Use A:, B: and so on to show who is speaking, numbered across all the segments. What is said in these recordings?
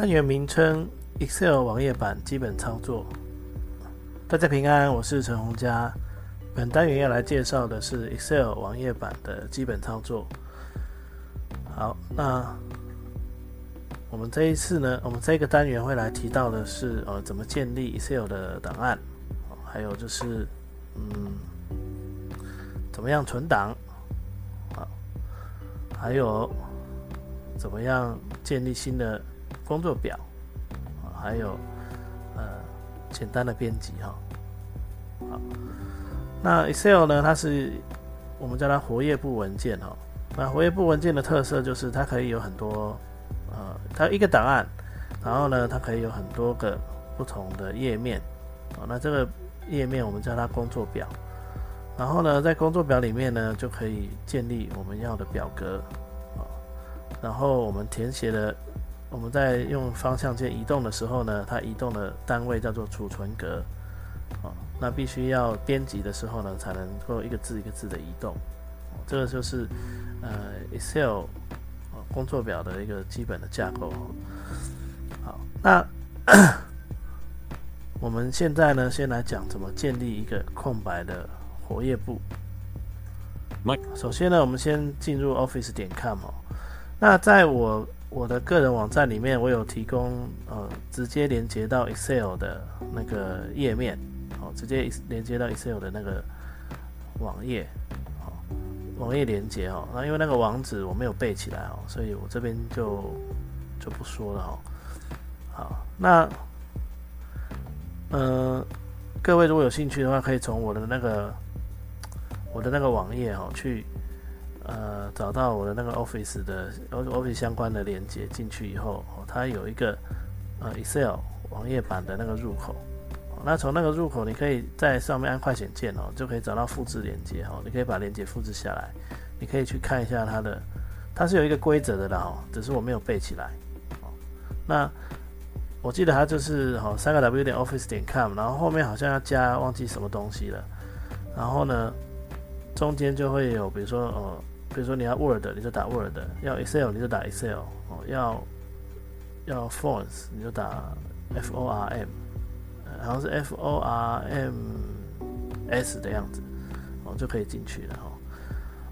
A: 单元名称：Excel 网页版基本操作。大家平安，我是陈洪佳。本单元要来介绍的是 Excel 网页版的基本操作。好，那我们这一次呢，我们这个单元会来提到的是，呃，怎么建立 Excel 的档案，还有就是，嗯，怎么样存档，好，还有怎么样建立新的。工作表，还有呃简单的编辑哈，好，那 Excel 呢？它是我们叫它活页部文件哈。那活页部文件的特色就是它可以有很多呃，它一个档案，然后呢，它可以有很多个不同的页面啊。那这个页面我们叫它工作表，然后呢，在工作表里面呢，就可以建立我们要的表格啊，然后我们填写的。我们在用方向键移动的时候呢，它移动的单位叫做储存格，哦，那必须要编辑的时候呢，才能够一个字一个字的移动，这个就是呃 Excel 工作表的一个基本的架构。好，那 我们现在呢，先来讲怎么建立一个空白的活页簿。首先呢，我们先进入 Office 点 com 哦，那在我我的个人网站里面，我有提供呃直接连接到 Excel 的那个页面，哦，直接连接到 Excel 的那个网页，哦，网页连接哦，那因为那个网址我没有背起来哦，所以我这边就就不说了哦。好，那呃，各位如果有兴趣的话，可以从我的那个我的那个网页哦去。呃，找到我的那个 Office 的 Office 相关的连接进去以后，它有一个呃 Excel 网页版的那个入口。那从那个入口，你可以在上面按快显键哦，就可以找到复制连接哦。你可以把连接复制下来，你可以去看一下它的，它是有一个规则的啦哦，只是我没有背起来。哦，那我记得它就是哦三个 W 点 Office 点 com，然后后面好像要加忘记什么东西了，然后呢，中间就会有比如说呃。比如说你要 Word，你就打 Word；要 Excel，你就打 Excel；哦，要要 Forms，你就打 F O R M，好像是 F O R M S 的样子，哦，就可以进去了哈。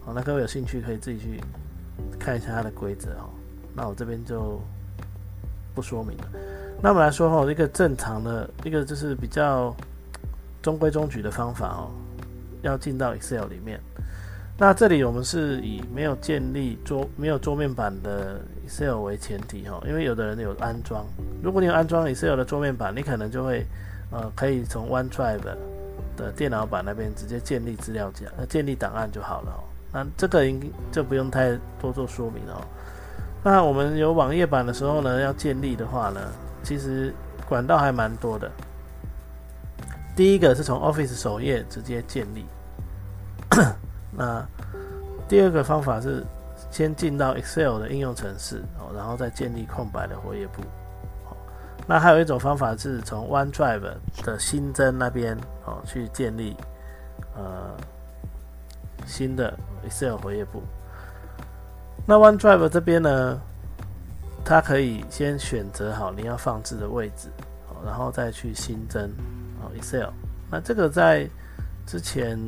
A: 好，那各位有兴趣可以自己去看一下它的规则哦。那我这边就不说明了。那我们来说哈，一个正常的一个就是比较中规中矩的方法哦，要进到 Excel 里面。那这里我们是以没有建立桌没有桌面版的 Excel 为前提哈，因为有的人有安装，如果你有安装 Excel 的桌面版，你可能就会呃可以从 OneDrive 的电脑版那边直接建立资料夹，呃建立档案就好了。那这个应就不用太多做说明哦。那我们有网页版的时候呢，要建立的话呢，其实管道还蛮多的。第一个是从 Office 首页直接建立。那第二个方法是先进到 Excel 的应用程式哦，然后再建立空白的活页簿。好，那还有一种方法是从 OneDrive 的新增那边哦去建立呃新的 Excel 活页簿。那 OneDrive 这边呢，它可以先选择好你要放置的位置，哦，然后再去新增哦 Excel。那这个在之前。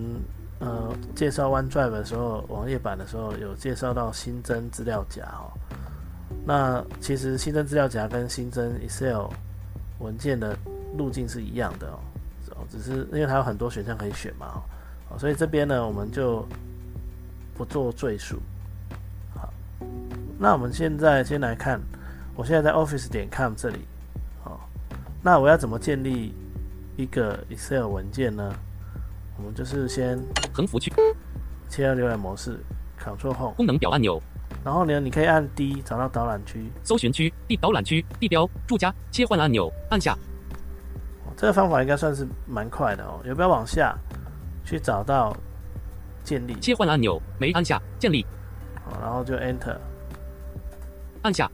A: 呃，介绍 OneDrive 的时候，网页版的时候有介绍到新增资料夹哦。那其实新增资料夹跟新增 Excel 文件的路径是一样的哦，只是因为它有很多选项可以选嘛哦，所以这边呢我们就不做赘述。好，那我们现在先来看，我现在在 Office 点 com 这里，好，那我要怎么建立一个 Excel 文件呢？我们就是先
B: 横幅区
A: 切到浏览模式，Ctrl Home，
B: 功能表按钮，
A: 然后呢，你可以按 D 找到导览区，
B: 搜寻区地导览区地标住家切换按钮按下，
A: 哦这个方法应该算是蛮快的哦。有没有往下去找到建立？
B: 切换按钮没按下建立
A: 好，然后就 Enter，
B: 按下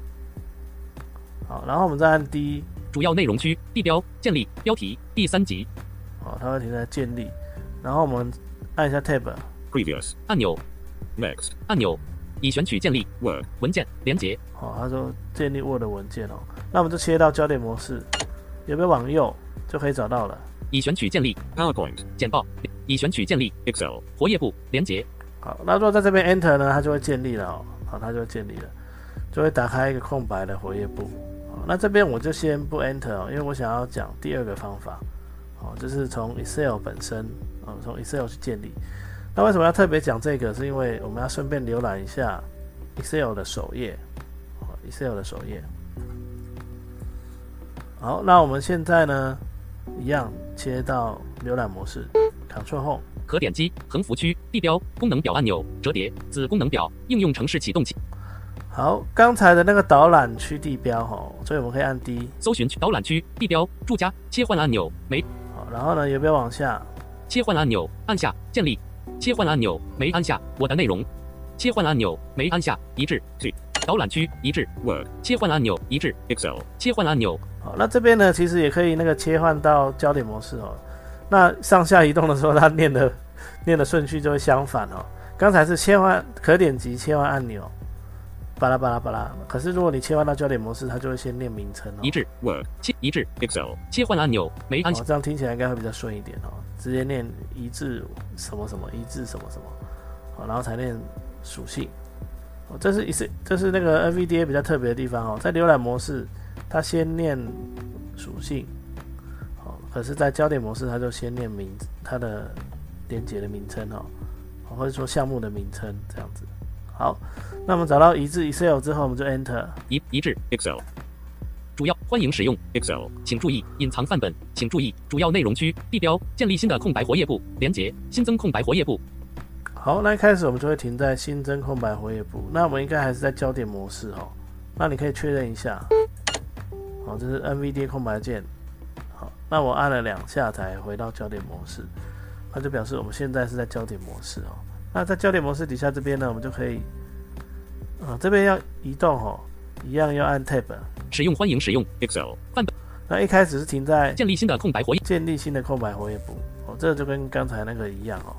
A: 好，然后我们再按 D，
B: 主要内容区地标建立标题第三集
A: 哦，它会停在建立，然后我们按一下
C: Tab，Previous.
B: 按钮
C: Next.
B: 按钮已选取建立
C: Word.
B: 文件连接
A: 好，他说建立 Word 文件哦，那我们就切到焦点模式，有没有往右就可以找到了。
B: 已选取建立
C: PowerPoint.
B: 简报已选取建立
C: Excel.
B: 活页簿连接
A: 好，那如果在这边 Enter 呢，它就会建立了哦。好，它就会建立了，就会打开一个空白的活页簿。好，那这边我就先不 Enter 哦，因为我想要讲第二个方法。好，就是从 Excel 本身，哦，从 Excel 去建立。那为什么要特别讲这个？是因为我们要顺便浏览一下 Excel 的首页。，Excel 的首页。好，那我们现在呢，一样切到浏览模式，Ctrl Home。
B: 可点击横幅区地标功能表按钮折叠子功能表应用程式启动器
A: 好，刚才的那个导览区地标哈，所以我们可以按 D，
B: 搜寻导览区地标住家切换按钮没
A: 好，然后呢，有没有往下？
B: 切换按钮按下建立切换按钮没按下我的内容切换按钮没按下一致
C: 去
B: 导览区一致
C: Word.
B: 切换按钮一致
C: Excel.
B: 切换按钮
A: 好，那这边呢，其实也可以那个切换到焦点模式哦。那上下移动的时候，它念的念的顺序就会相反哦。刚才是切换可点击切换按钮，巴拉巴拉巴拉。可是如果你切换到焦点模式，它就会先念名称哦。
B: 一致
C: Word.
B: 切一致
C: Excel.
B: 切换按钮没按下
A: 哦，这样听起来应该会比较顺一点哦。直接念一致什么什么，一致什么什么，好，然后才念属性。哦，这是一是这是那个 NVDA 比较特别的地方哦，在浏览模式它先念属性，好，可是，在焦点模式它就先念名它的连接的名称哦，哦或者说项目的名称这样子。好，那我们找到一致 Excel 之后，我们就 Enter。
B: 一一致
C: Excel.
B: 主要欢迎使用
C: Excel.
B: 请注意隐藏范本，请注意主要内容区地标建立新的空白活页簿连接新增空白活页簿
A: 好，那一开始我们就会停在新增空白活页簿。那我们应该还是在焦点模式哦。那你可以确认一下。好，这是 NVDA 空白键。好，那我按了两下才回到焦点模式，那就表示我们现在是在焦点模式哦。那在焦点模式底下这边呢，我们就可以，啊，这边要移动哦，一样要按 Tab。
B: 使用欢迎使用
C: Excel.
B: 范本
A: 那一开始是停在
B: 建立新的空白活页
A: 建立新的空白活页簿哦，这个就跟刚才那个一样哦。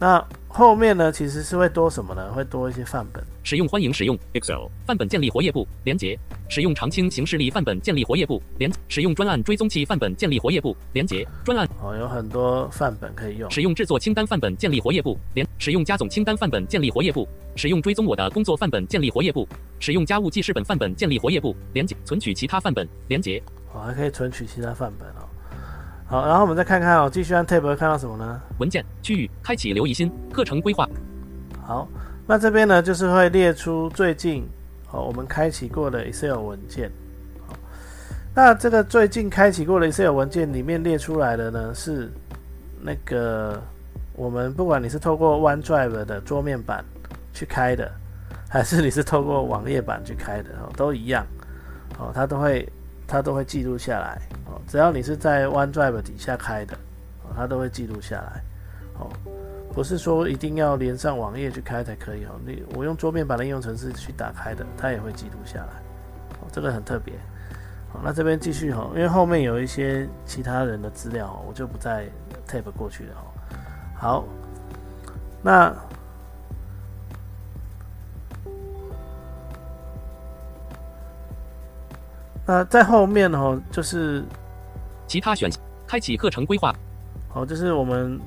A: 那后面呢，其实是会多什么呢？会多一些范本。
B: 使用欢迎使用
C: Excel.
B: 范本建立活页簿连接，使用长青形式例范本建立活页簿连，使用专案追踪器范本建立活页簿连接，专案
A: 哦，有很多范本可以用。
B: 使用制作清单范本建立活页簿连，使用加总清单范本建立活页簿，使用追踪我的工作范本建立活页簿，使用家务记事本范本建立活页簿连接，存取其他范本连接，
A: 哦，还可以存取其他范本哦。好，然后我们再看看哦，继续按 Tab 会看到什么呢？
B: 文件区域开启刘怡新课程规划，
A: 好，那这边呢就是会列出最近哦我们开启过的 Excel 文件。好，那这个最近开启过的 Excel 文件里面列出来的呢是那个我们不管你是透过 OneDrive 的桌面版去开的，还是你是透过网页版去开的哦，都一样哦，它都会它都会记录下来哦，只要你是在 OneDrive 底下开的哦，它都会记录下来哦。不是说一定要连上网页去开才可以哦。你我用桌面版的应用程式去打开的，它也会记录下来。哦，这个很特别。好，那这边继续哈，因为后面有一些其他人的资料，我就不再 tab 过去了哦。好，那那在后面哦，就是
B: 其他选项开启课程规划，
A: 好，这是我们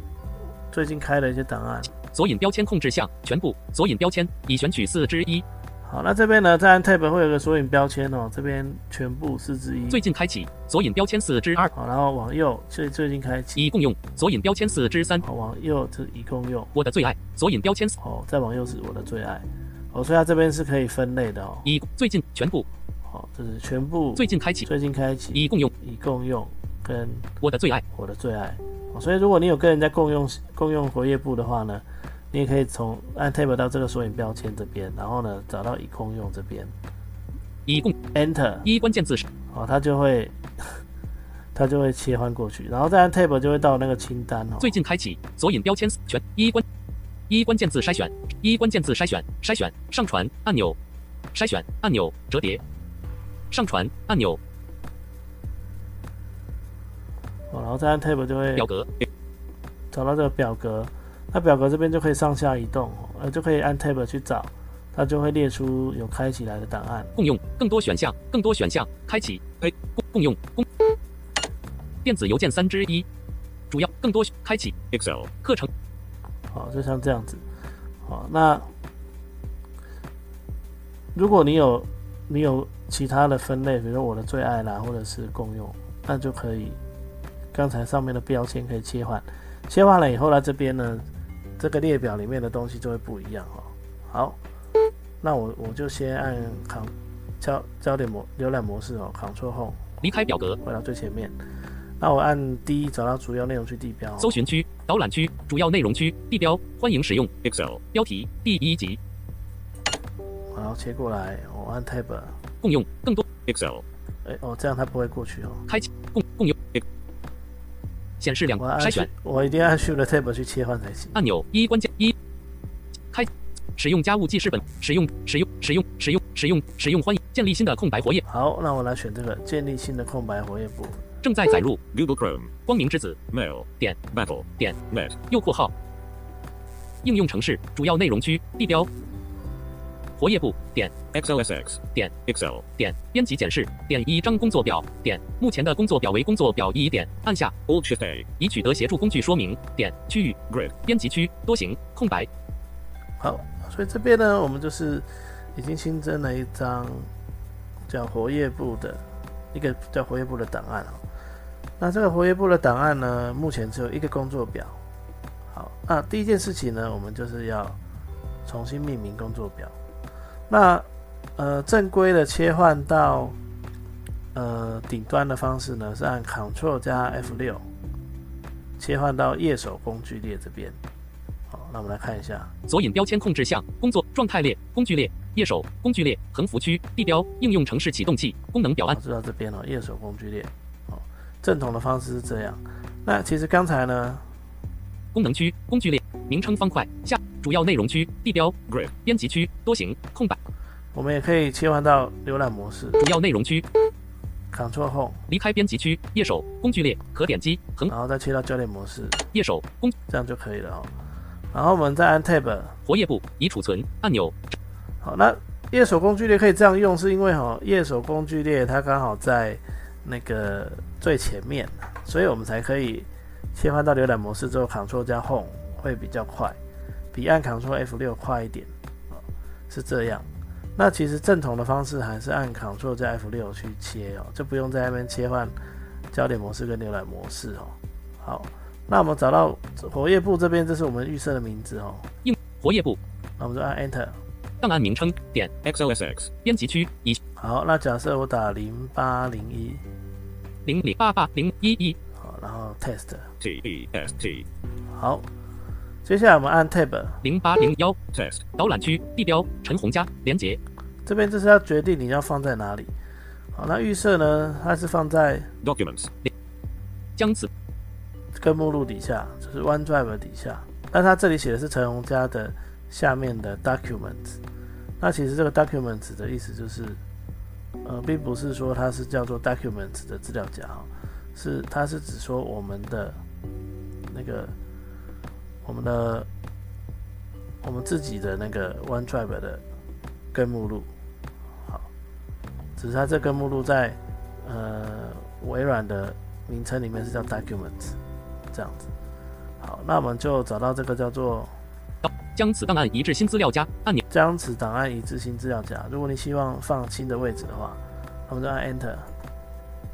A: 最近开的一些档案。
B: 索引标签控制项全部索引标签已选取四之一，
A: 好，那这边呢，在按 tab 会有个索引标签哦，这边全部四之一。
B: 最近开启索引标签四之二，
A: 好，然后往右，最最近开启。
B: 已共用索引标签四之三，
A: 好，往右是已共用。
B: 我的最爱索引标签四
A: 好，再往右是我的最爱。哦，所以它这边是可以分类的哦。
B: 已最近全部
A: 好，这是全部
B: 最近开启。
A: 最近开启
B: 已共用。
A: 已共用跟
B: 我的最爱。
A: 我的最爱。哦，所以如果你有跟人家共用共用活页簿的话呢，你也可以从按 Tab 到这个索引标签这边，然后呢找到已共用这边。
B: 已共
A: ，Enter，
B: 一关键字。是
A: 哦，它就会 它就会切换过去，然后再按 Tab 就会到那个清单哦。
B: 最近开启索引标签全一关。一关键字筛选。一关键字筛选。筛选。上传。按钮。筛选。按钮。折叠上传按钮。
A: 哦，然后再按 Tab 就会
B: 表格。
A: 找到这个表格，那表格这边就可以上下移动，呃，就可以按 Tab 去找，它就会列出有开起来的档案。
B: 共用更多选项更多选项开启 A 共共用共。电子邮件三之一主要更多开启。Excel 课程
A: 好，就像这样子。好，那如果你有你有其他的分类，比如说我的最爱啦，或者是共用，那就可以刚才上面的标签可以切换，切换了以后呢，这边呢这个列表里面的东西就会不一样哦。好，那我我就先按 Ctrl 焦焦点模浏览模式哦，Ctrl Home
B: 离开表格。
A: 回到最前面。那我按 D 找到主要内容区地标，
B: 搜寻区导览区主要内容区地标欢迎使用。Excel 标题第一集。
A: 然后切过来，我按 Tab，
B: 共用更多 Excel
A: 哎哦，这样它不会过去哦。
B: 开启共共用显示两
A: 我按
B: 筛选
A: 我一定要按 Shift Tab 去切换才行。
B: 按钮一关键一。开使用家务记事本使用使用使用使用使用使用欢迎建立新的空白活页。
A: 好，那我来选这个建立新的空白活页簿。
B: 正在载入。
C: Google Chrome,
B: 光明之子。
C: Mail,
B: 点
C: Battle,
B: 点
C: Net,
B: 右括号。应用程式主要内容区地标活页簿点
C: XLSX,
B: 点
C: Excel,
B: 点编辑检视点一张工作表点目前的工作表为工作表一点按下
C: Alt Shift A,
B: 已取得协助工具说明点区域
C: Grid,
B: 编辑区多行空白
A: 好，所以这边呢，我们就是已经新增了一张叫活页簿的一个叫活页簿的档案哦。那这个活页簿的档案呢，目前只有一个工作表。好，那第一件事情呢，我们就是要重新命名工作表。那呃，正规的切换到呃顶端的方式呢，是按 Ctrl 加 F 六切换到页手工具列这边。好，那我们来看一下。
B: 索引标签控制项工作状态列工具列页手工具列横幅区地标应用程式启动器功能表按
A: 我知道这边哦，页手工具列，好，正统的方式是这样。那其实刚才呢，
B: 功能区工具列名称方块下主要内容区地标
C: Grid,
B: 编辑区多行空白。
A: 我们也可以切换到浏览模式。
B: 主要内容区
A: ，Ctrl Home，
B: 离开编辑区页首工具列可点击横。
A: 然后再切到教练模式，
B: 页首工。
A: 这样就可以了哦。然后我们再按 Tab，
B: 活页部已储存按钮。
A: 好，那页首工具列可以这样用，是因为哈、页首工具列它刚好在那个最前面，所以我们才可以切换到浏览模式之后，Ctrl 加 Home 会比较快，比按 Ctrl F 六快一点，哦，是这样。那其实正统的方式还是按 Ctrl 加 F 六去切哦，就不用在那边切换焦点模式跟浏览模式哦。好，那我们找到活页簿这边，这是我们预设的名字哦，
B: 活页簿
A: 那我们就按 Enter。
B: 档案名称点
C: XOSX
B: 编辑区一
A: 好，那假设我打零八零一，
B: 零零八八零一一
A: 好，然后
C: test，T E S T,
A: 好，接下来我们按 tab，
B: 零八零幺
C: Test,
B: 导览区地标陈红家连接
A: 这边就是要决定你要放在哪里。好，那预设呢，它是放在
C: Documents,
B: 将此
A: 跟目录底下，就是 OneDrive 底下，那它这里写的是陈红家的下面的 Documents。那其实这个 Documents 的意思就是，呃，并不是说它是叫做 Documents 的资料夹哦，是它是指说我们的那个我们的我们自己的那个 OneDrive 的根目录。好，只是它这根目录在呃微软的名称里面是叫 Documents。这样子。好，那我们就找到这个叫做
B: 将此档案移至新资料夹按钮
A: 将此档案移至新资料夹。如果你希望放新的位置的话，我们就按 Enter。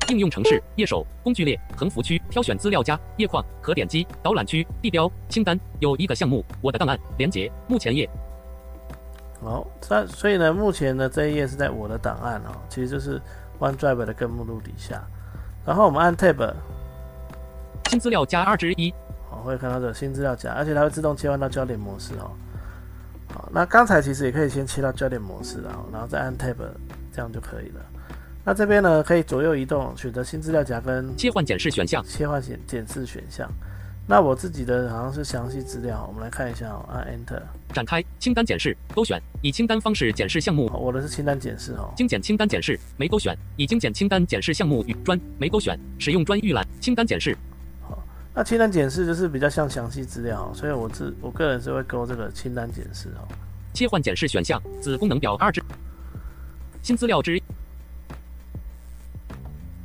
B: 应用程式页首工具列横幅区挑选资料夹页框可点击导览区地标清单有一个项目我的档案连接目前页
A: 好，那所以呢，目前呢这一页是在我的档案哦，其实就是 OneDrive 的根目录底下。然后我们按 Tab，
B: 新资料夹二之一
A: 哦，会看到这个新资料夹，而且它会自动切换到焦点模式哦。好，那刚才其实也可以先切到焦点模式然后，然后再按 Tab，这样就可以了。那这边呢，可以左右移动，选择新资料夹跟
B: 切换检视选项，
A: 切换检检视选项。那我自己的好像是详细资料，我们来看一下哦，按 Enter。
B: 展开清单检视，勾选以清单方式检视项目，
A: 好，我的是清单检视哦。
B: 精简清单检视，没勾选已精简清单检视项目与专没勾选使用专预览清单检视，
A: 好，那清单检视就是比较像详细资料哦，所以我自我个人是会勾这个清单检视哦。
B: 切换检视选项，子功能表二之新资料之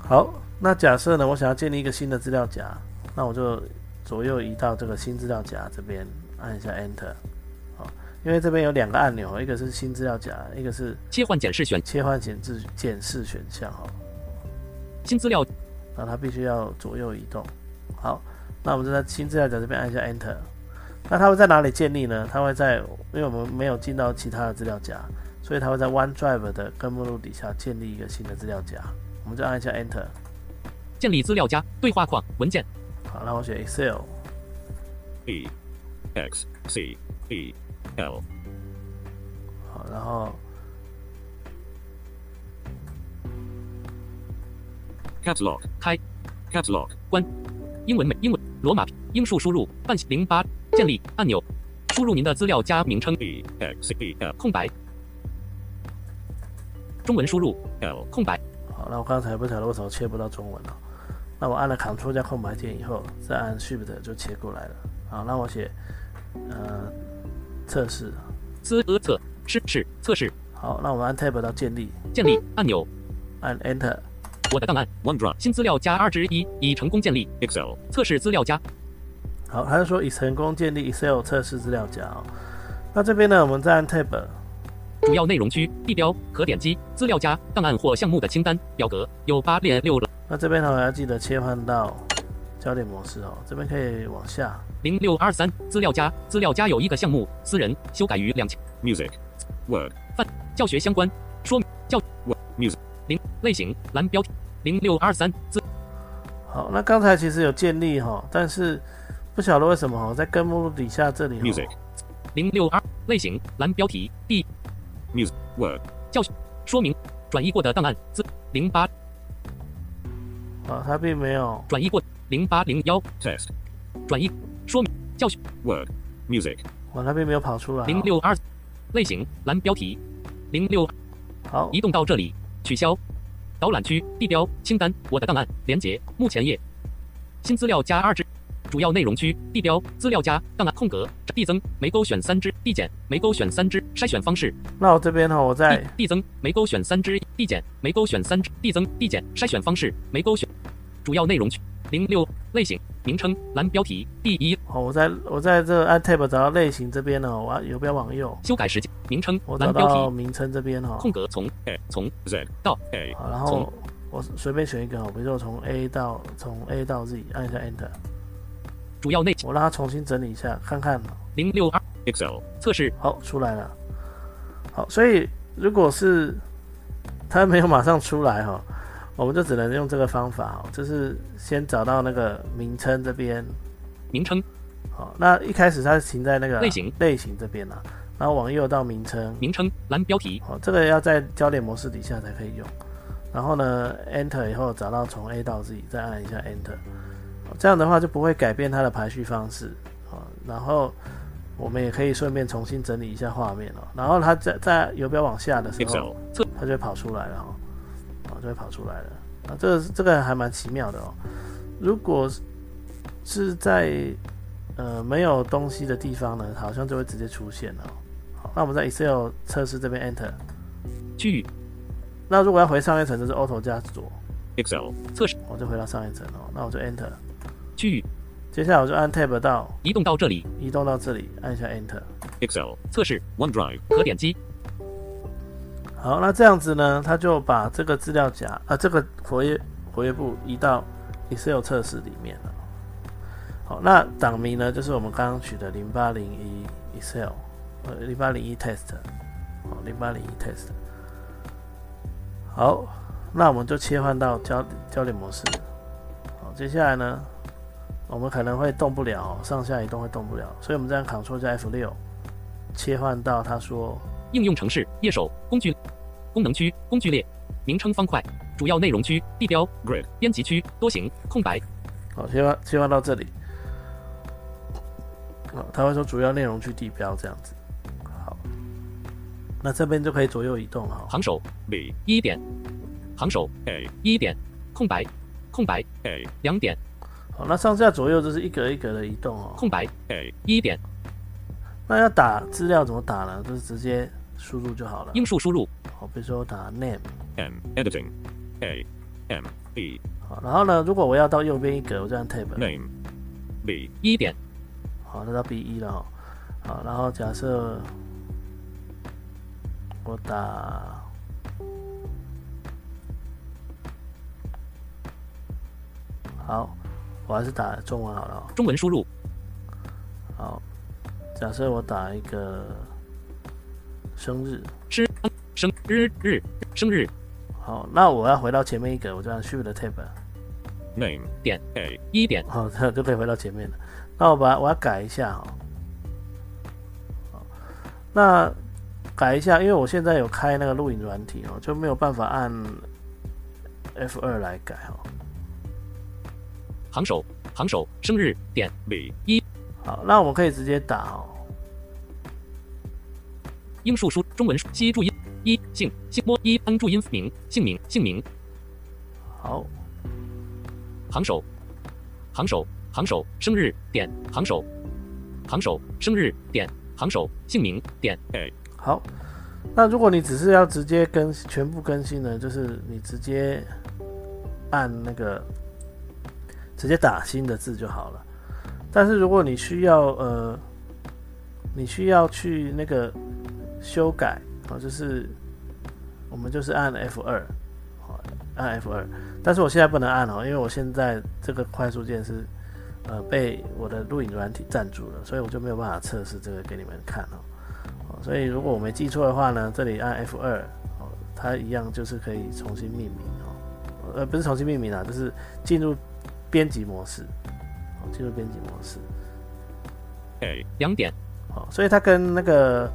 A: 好，那假设呢，我想要建立一个新的资料夹，那我就左右移到这个新资料夹这边，按一下 Enter。好，因为这边有两个按钮，一个是新资料夹，一个是
B: 切换检视选
A: 切换检视检视选项哈。
B: 新资料
A: 那它必须要左右移动。好，那我们就在新资料夹这边按一下 Enter。那它会在哪里建立呢？它会在，因为我们没有进到其他的资料夹，所以它会在 OneDrive 的根目录底下建立一个新的资料夹。我们再按一下 Enter。
B: 建立资料夹对话框文件。
A: 好，那我选 Excel。
C: E X C E L
A: 好，然后
C: Catalog
B: 开。
C: Catalog
B: 关。英文美英文。罗马。英数输入。半零八。建立。按钮，输入您的资料夹名称。
C: E X E L
B: 空白，中文输入。
C: L
B: 空白，
A: 好，那我刚才不晓得为什么切不到中文了。那我按了 Ctrl 加空白键以后，再按 Shift 就切过来了。好，那我写呃测试。
B: 资呃测试是测试
A: 好，那我们按 Tab 到建立，
B: 建立按钮，
A: 按 Enter。
B: 我的档案
C: OneDrive
B: 新资料加二之一已成功建立
C: ，Excel
B: 测试资料夹
A: 好，还是说已成功建立 Excel 测试资料夹哦。那这边呢，我们再按 Tab。
B: 主要内容区地标可点击资料夹档案或项目的清单表格有八列六
A: 那这边呢，我要记得切换到焦点模式哦。这边可以往下，
B: 零六二三资料夹资料夹有一个项目私人修改于两千。
C: Music. Word.
B: 教学相关说明教
C: Word. Music.
B: 零类型蓝标。题零六二三资
A: 好，那刚才其实有建立哈，但是不晓得为什么哈，在根目录底下这里哦
C: Music.
B: 零六二类型蓝标题第
C: Music Word
B: 说明转移过的档案资零八。
A: 啊，它并没有。
B: 转移过零八零幺
C: Test
B: 转移说明教学。
C: Word Music
A: 啊，它并没有跑出来哦。
B: 零六二。类型蓝标题。零六
A: 好，
B: 移动到这里，取消。导览区地标清单我的档案连接目前页。新资料加二之主要内容区地标资料夹档案空格递增没勾选三只递减没勾选三只筛选方式。
A: 那我这边呢，我在
B: 递递增没勾选三只递减没勾选三只递增递减筛选方式没勾选。主要内容区零六类型名称蓝标题第一。
A: 好，我在我在这按 Tab 找到类型这边呢，我要游标往右，
B: 修改时间名称
A: 我找
B: 蓝标题
A: 名称这边哈，
B: 空格从
C: A
B: 从
C: Z
B: 到
C: A
A: 好，然后我随便选一个哦，比如说我从 A 到从 A 到 Z，按一下 Enter，
B: 主要内
A: 我让它重新整理一下，看看
B: 零六二
C: Excel
B: 测试。
A: 好出来了。好，所以如果是它没有马上出来哈，我们就只能用这个方法哦，就是先找到那个名称这边，
B: 名称。
A: 好，那一开始它是停在那个
B: 类型。
A: 类型这边啊，然后往右到名称，
B: 名称蓝标题。
A: 好，这个要在焦点模式底下才可以用。然后呢，Enter 以后找到从 A 到 Z，再按一下 Enter，好这样的话就不会改变它的排序方式。啊，然后我们也可以顺便重新整理一下画面哦。然后它在在游标往下的时候它就会跑出来了哦，啊，就会跑出来了。啊，这个这个还蛮奇妙的哦。如果是在呃没有东西的地方呢，好像就会直接出现了哦。好，那我们在 Excel 测试这边 Enter。
B: 区域
A: 那如果要回上一层，就是 Auto 加左
C: ，Excel
B: 测试
A: 我就回到上一层哦。那我就 Enter，
B: 区域
A: 接下来我就按 Tab 到
B: 移动到这里
A: 移动到这里，按一下 Enter。
C: Excel
B: 测试
C: OneDrive
B: 可点击
A: 好，那这样子呢，它就把这个资料夹啊，这个活跃活跃簿移到 Excel 测试里面了。好，那档名呢，就是我们刚刚取的零八零一 Excel，呃，零八零一 Test，好，零八零一 Test。好，那我们就切换到焦焦点模式。好，接下来呢，我们可能会动不了，上下移动会动不了，所以我们这样 Ctrl 加 F 六，切换到他说
B: 应用程式页首工具功能区工具列名称方块主要内容区地标
C: Grid.
B: 编辑区多行空白
A: 好，切换切换到这里，好，他会说主要内容区地标这样子，好，那这边就可以左右移动哈，
B: 行首
C: B.
B: 一点行首
C: A.
B: 一点空白空白
C: A.
B: 两点
A: 好，那上下左右就是一格一格的移动哦。
B: 空白
C: A.
B: 一点
A: 那要打资料怎么打呢？就是直接输入就好了。
B: 英数输入
A: 好，比如说我打
C: name，m editing a m b
A: 好，然后呢，如果我要到右边一格，我就按
C: tab，Name. B.
B: 一点
A: 好，那到 B 一了哦。好，然后假设我打好，我还是打中文好了哦。
B: 中文输入
A: 好，假设我打一个生日，
B: 生生日日生日
A: 好，那我要回到前面一个，我就按 Shift
C: Tab，Name.
B: 点
C: A.
B: 一点
A: 好，这就可以回到前面了。那我把它我要改一下哈，好，那改一下，因为我现在有开那个录影软体哦，就没有办法按 F 二来改哈。
B: 行首行首生日点
C: 一。
A: 好，那我们可以直接打哦。
B: 英数书中文书西注音一姓姓摸一恩注音名姓名姓名。
A: 好，
B: 行首行首行首生日点行首行首生日点行首姓名点
C: A.
A: 好，那如果你只是要直接更全部更新呢，就是你直接按那个直接打新的字就好了。但是如果你需要呃，你需要去那个修改哦，就是我们就是按 F 二，好，按 F 二。但是我现在不能按哦，因为我现在这个快速键是呃被我的录影软体占住了，所以我就没有办法测试这个给你们看哦。哦，所以如果我没记错的话呢，这里按 F 二，哦，它一样就是可以重新命名哦，呃，不是重新命名啊，就是进入编辑模式，好，进入编辑模式，
C: 哎
B: 两点。
A: 好，所以它跟那个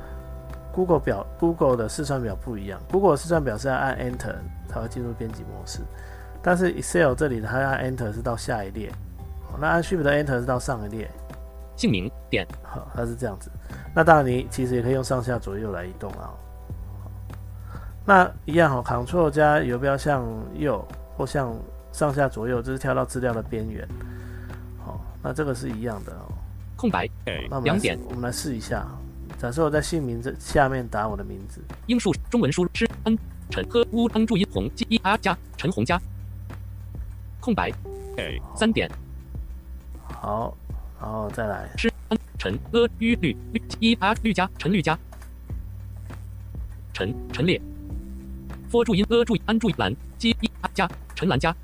A: Google 表 Google 的试算表不一样，Google 的试算表是要按 Enter 才会进入编辑模式，但是 Excel 这里它按 Enter 是到下一列，哦，那按 Shift Enter 是到上一列，
B: 姓名点。
A: 好，它是这样子。那当然，你其实也可以用上下左右来移动啊。那一样哈，Ctrl 加游标向右或向上下左右，就是跳到资料的边缘。好，那这个是一样的哦。
B: 空白.
A: 那
B: 两点
A: 我们来试一下。假设我在姓名这下面打我的名字，
B: 英数中文输入是恩陈呵乌恩注音红一啊加陈红加空白.三点
A: 好，然后再来，
B: 是恩陈阿绿绿绿一啊绿加陈绿加陈陈列 for 注音阿注音安注音蓝鸡一啊加陈蓝加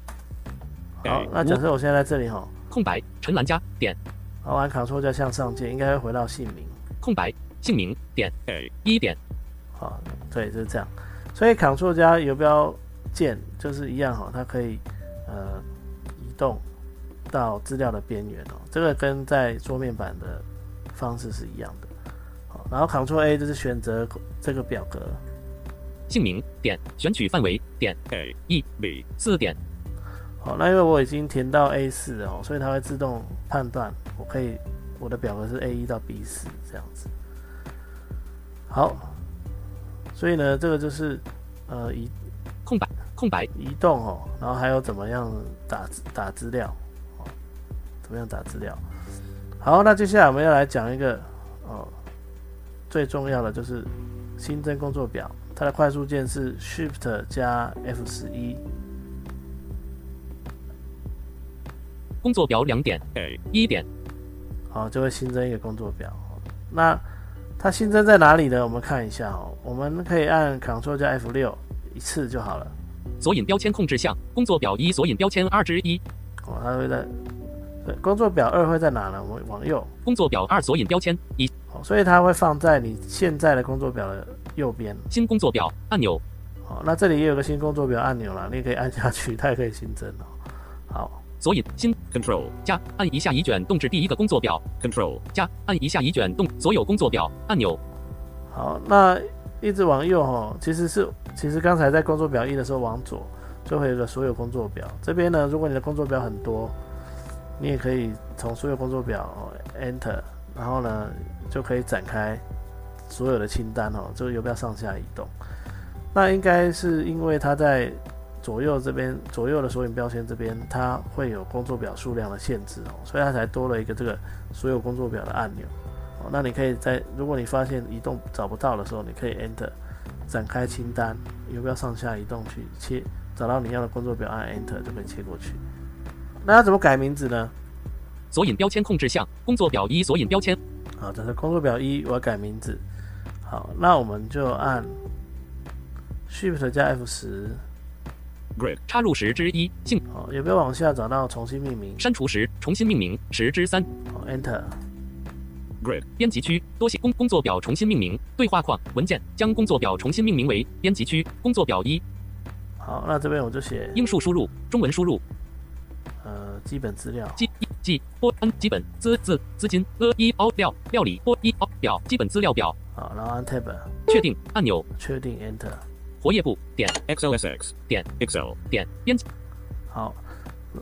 A: 好
C: 哎，
A: 那假设我现在在这里哈，
B: 空白陈蓝加点
A: 好，按 Ctrl 加向上键，应该会回到姓名。
B: 空白姓名点
C: A.
B: 一点
A: 好，对，就是这样。所以 Ctrl 加游标键就是一样哈，它可以呃移动到资料的边缘哦。这个跟在桌面版的方式是一样的。好，然后 Ctrl A 就是选择这个表格。
B: 姓名点选取范围点
C: A.
B: E.
C: B.
B: 四点
A: 好，那因为我已经填到 A 四了哦，所以它会自动判断我可以我的表格是 A 一到 B 四这样子。好，所以呢，这个就是呃移
B: 空白空白
A: 移动哦，然后还有怎么样打打资料哦，怎么样打资料？好，那接下来我们要来讲一个哦，最重要的就是新增工作表，它的快速键是 Shift 加 F 十一。
B: 工作表两点.一点
A: 好，就会新增一个工作表。那它新增在哪里呢？我们看一下哦，我们可以按 Ctrl 加 F 六一次就好了。
B: 索引标签控制项工作表一索引标签二之一
A: 哦，它会在对工作表二会在哪呢？我们往右
B: 工作表二索引标签一
A: 哦，所以它会放在你现在的工作表的右边。
B: 新工作表按钮
A: 好，那这里也有个新工作表按钮了，你也可以按下去，它也可以新增哦。
B: 所以新
C: Control.
B: 加按一下移卷动至第一个工作表
C: Control.
B: 加按一下移卷动所有工作表按钮
A: 好，那一直往右哈，其实是其实刚才在工作表一的时候往左就会有个所有工作表。这边呢，如果你的工作表很多，你也可以从所有工作表 Enter，然后呢就可以展开所有的清单哦，这个游标上下移动。那应该是因为它在左右这边左右的索引标签这边，它会有工作表数量的限制哦，所以它才多了一个这个所有工作表的按钮。哦，那你可以在如果你发现移动找不到的时候，你可以 Enter 展开清单，游标上下移动去切，找到你要的工作表，按 Enter 就可以切过去。那要怎么改名字呢？
B: 索引标签控制项工作表一索引标签
A: 好，这是工作表一，我要改名字。好，那我们就按 Shift 加 F 十，
C: Grid.
B: 插入时之一姓
A: 好，游标往下找到重新命名，
B: 删除时重新命名十之三
A: 好 Enter。
C: Grid.
B: 编辑区多写工工作表重新命名对话框文件将工作表重新命名为编辑区工作表一
A: 好，那这边我就写
B: 英数输入中文输入
A: 呃基本资料，
B: 基一记波安基本资资资金呃一凹料料理波一凹表基本资料表
A: 好，然后按 Tab
B: 确定按钮
A: 确定 Enter。
B: 活页部点
C: XLSX.
B: 点
C: Excel.
B: 点编辑
A: 好，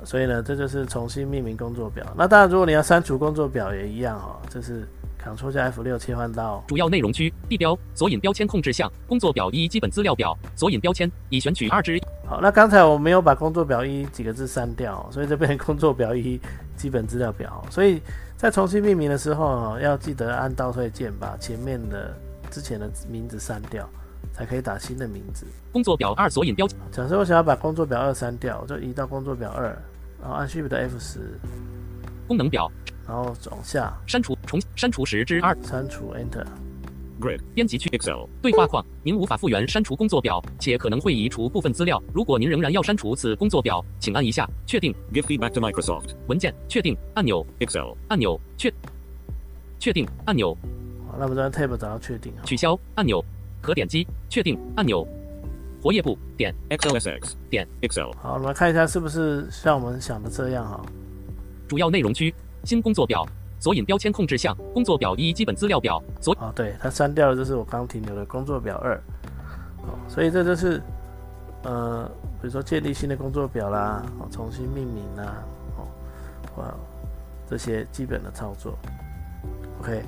A: 所以呢，这就是重新命名工作表。那当然，如果你要删除工作表也一样哈、哦，这是 Ctrl 加 F 六切换到
B: 主要内容区地标索引标签控制项工作表一基本资料表索引标签已选取二之一
A: 好。那刚才我没有把工作表一几个字删掉哦，所以这边工作表一基本资料表。所以在重新命名的时候哦，要记得按倒退键把前面的之前的名字删掉，才可以打新的名字。
B: 工作表二索引标
A: 假设我想要把工作表二删掉，我就移到工作表二，然后按 Shift F 十，
B: 功能表
A: 然后往下
B: 删除重删除十之二
A: 删除 Enter。
C: Grid.
B: 编辑区
C: Excel.
B: 对话框，您无法复原删除工作表，且可能会移除部分资料。如果您仍然要删除此工作表，请按一下确定
C: Give feedback to Microsoft.
B: 文件确定按钮
C: Excel.
B: 按钮确确定按钮
A: 好，那我们这边 Tab 找到确定啊。
B: 取消按钮可点击确定按钮活页部点
C: XOSX
B: 点
C: Excel.
A: 好，我们来看一下是不是像我们想的这样哈。
B: 主要内容区新工作表索引标签控制项工作表一基本资料表索
A: 哦，对，它删掉了，这是我刚停留的工作表二。哦，所以这就是呃，比如说建立新的工作表啦，哦，重新命名啦，哦，哇，这些基本的操作。OK，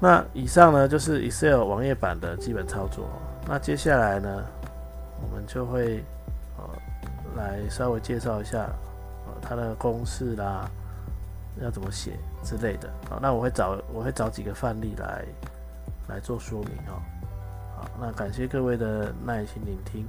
A: 那以上呢就是 Excel 网页版的基本操作。那接下来呢，我们就会呃来稍微介绍一下呃它的公式啦，要怎么写之类的。好，那我会找我会找几个范例来来做说明哦。好，那感谢各位的耐心聆听。